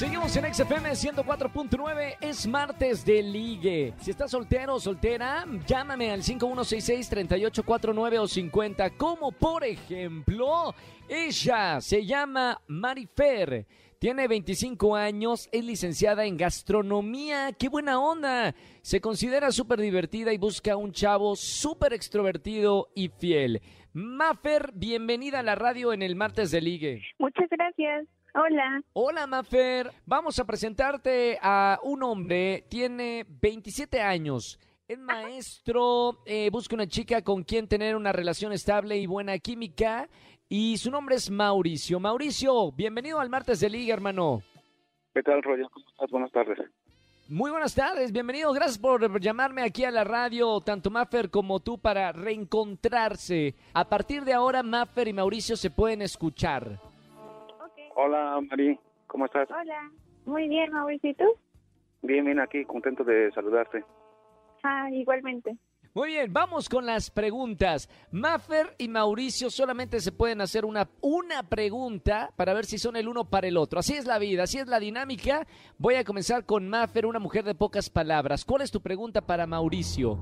Seguimos en XFM 104.9, es martes de ligue. Si estás soltero o soltera, llámame al 5166-3849 o 50. Como por ejemplo, ella se llama Marifer. Tiene 25 años, es licenciada en gastronomía. ¡Qué buena onda! Se considera súper divertida y busca un chavo súper extrovertido y fiel. Mafer, bienvenida a la radio en el martes de ligue. Muchas gracias. Hola. Hola, Mafer. Vamos a presentarte a un hombre, tiene 27 años. Es maestro, eh, busca una chica con quien tener una relación estable y buena química. Y su nombre es Mauricio. Mauricio, bienvenido al martes de Liga, hermano. ¿Qué tal, Roger? ¿Cómo estás? Buenas tardes. Muy buenas tardes, bienvenido. Gracias por llamarme aquí a la radio, tanto Maffer como tú, para reencontrarse. A partir de ahora, Maffer y Mauricio se pueden escuchar. Hola, Mari, ¿cómo estás? Hola. Muy bien, Mauricio, ¿y tú? Bien, bien, aquí, contento de saludarte. Ah, igualmente. Muy bien, vamos con las preguntas. Maffer y Mauricio solamente se pueden hacer una, una pregunta para ver si son el uno para el otro. Así es la vida, así es la dinámica. Voy a comenzar con Maffer, una mujer de pocas palabras. ¿Cuál es tu pregunta para Mauricio?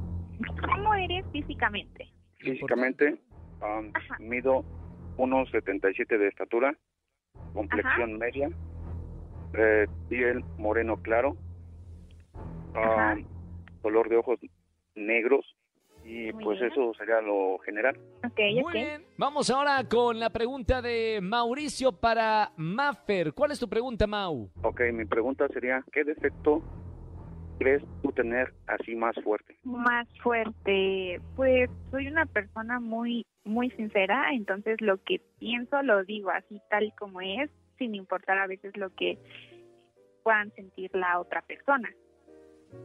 ¿Cómo eres físicamente? Físicamente, um, mido 1,77 de estatura, complexión media, eh, piel moreno claro, um, color de ojos negros y Muy pues bien. eso sería lo general. Ok, Muy bien. Vamos ahora con la pregunta de Mauricio para Maffer. ¿Cuál es tu pregunta, Mau? Ok, mi pregunta sería, ¿qué defecto crees tú tener así más fuerte? Más fuerte. Pues soy una persona muy, muy sincera, entonces lo que pienso lo digo así tal como es, sin importar a veces lo que puedan sentir la otra persona.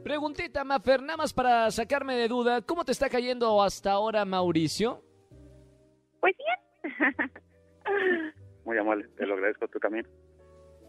Preguntita, Maffer, nada más para sacarme de duda. ¿Cómo te está cayendo hasta ahora, Mauricio? Pues bien. Muy amable, te lo agradezco tú también.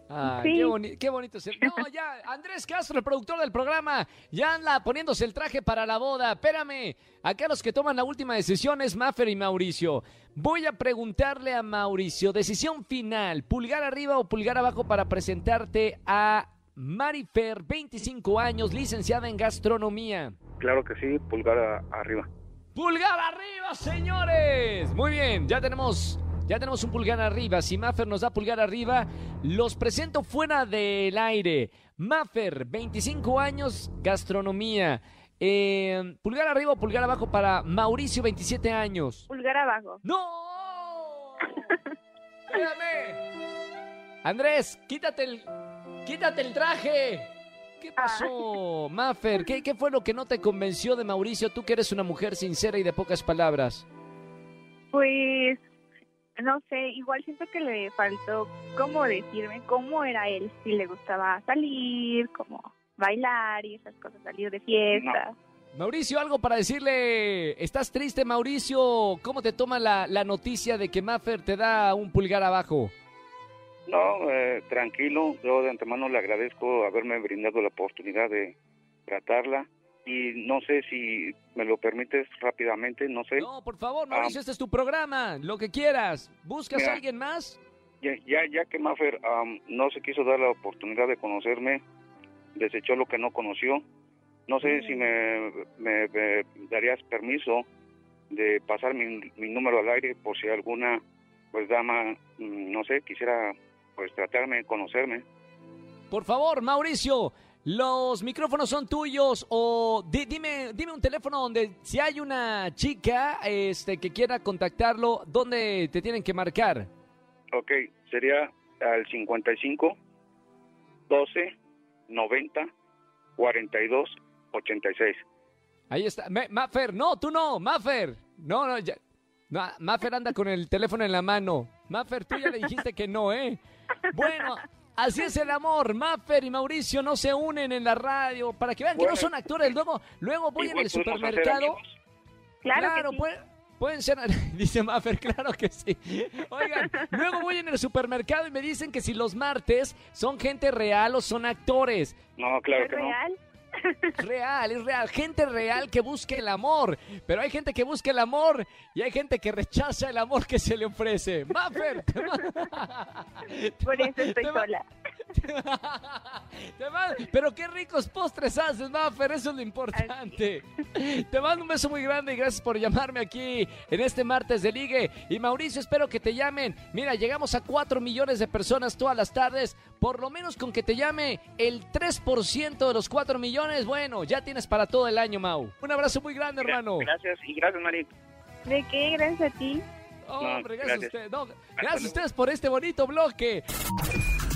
Ay, Sí. qué, boni- qué bonito. se- No, ya, Andrés Castro, el productor del programa, ya anda poniéndose el traje para la boda. Espérame, acá los que toman la última decisión es Maffer y Mauricio. Voy a preguntarle a Mauricio, decisión final, pulgar arriba o pulgar abajo para presentarte a Marifer, 25 años, licenciada en gastronomía. Claro que sí, pulgar arriba. ¡Pulgar arriba, señores! Muy bien, ya tenemos, ya tenemos un pulgar arriba. Si Maffer nos da pulgar arriba, los presento fuera del aire. Maffer, 25 años, gastronomía. Eh, pulgar arriba o pulgar abajo para Mauricio, 27 años. Pulgar abajo. ¡No! Espérame. Andrés, quítate el, quítate el traje. ¿Qué pasó, Maffer? ¿Qué, ¿Qué fue lo que no te convenció de Mauricio? Tú que eres una mujer sincera y de pocas palabras. Pues no sé, igual siento que le faltó cómo decirme cómo era él, si le gustaba salir, como bailar y esas cosas, salir de fiesta. Mauricio, algo para decirle. ¿Estás triste, Mauricio? ¿Cómo te toma la, la noticia de que Maffer te da un pulgar abajo? No, eh, tranquilo, yo de antemano le agradezco haberme brindado la oportunidad de tratarla y no sé si me lo permites rápidamente, no sé. No, por favor, Mauricio, este es tu programa. Lo que quieras. ¿Buscas Mira. a alguien más? Ya, ya, ya que Maffer am, no se quiso dar la oportunidad de conocerme, desechó lo que no conoció. No sé si me, me- me darías permiso de pasar mi, mi número al aire por si alguna pues dama, mm, no sé, quisiera pues tratarme, conocerme. Por favor, Mauricio, los micrófonos son tuyos o di- dime, dime un teléfono donde si hay una chica este, que quiera contactarlo, ¿dónde te tienen que marcar? Ok, sería al 55 12 90 42 86. Ahí está. Me- Maffer, no, tú no, Maffer. No, no, ya. No, Maffer anda con el teléfono en la mano. Maffer, tú ya le dijiste que no, ¿eh? Bueno, así es el amor. Maffer y Mauricio no se unen en la radio para que vean que no son actores. Luego, luego voy en Igual el hacer supermercado. amigos. Claro, que sí. puede- pueden ser, dice Maffer, claro que sí. Oigan, luego voy en el supermercado y me dicen que si los martes son gente real o son actores. No, claro ¿Es que no. Real? Real, es real. Gente real que busque el amor. Pero hay gente que busca el amor y hay gente que rechaza el amor que se le ofrece. Maffer. te Por eso estoy sola. Pero qué ricos postres haces, Maffer. Eso es lo importante. Te mando un beso muy grande y gracias por llamarme aquí en este martes de ligue. Y Mauricio, espero que te llamen. Mira, llegamos a 4 millones de personas todas las tardes. Por lo menos con que te llame el 3% de los 4 millones, bueno, ya tienes para todo el año, Mau. Un abrazo muy grande, hermano. Gracias y gracias, Mari. ¿De qué? Gracias a ti. Hombre, No, gracias, a usted. No, gracias a ustedes por este bonito bloque.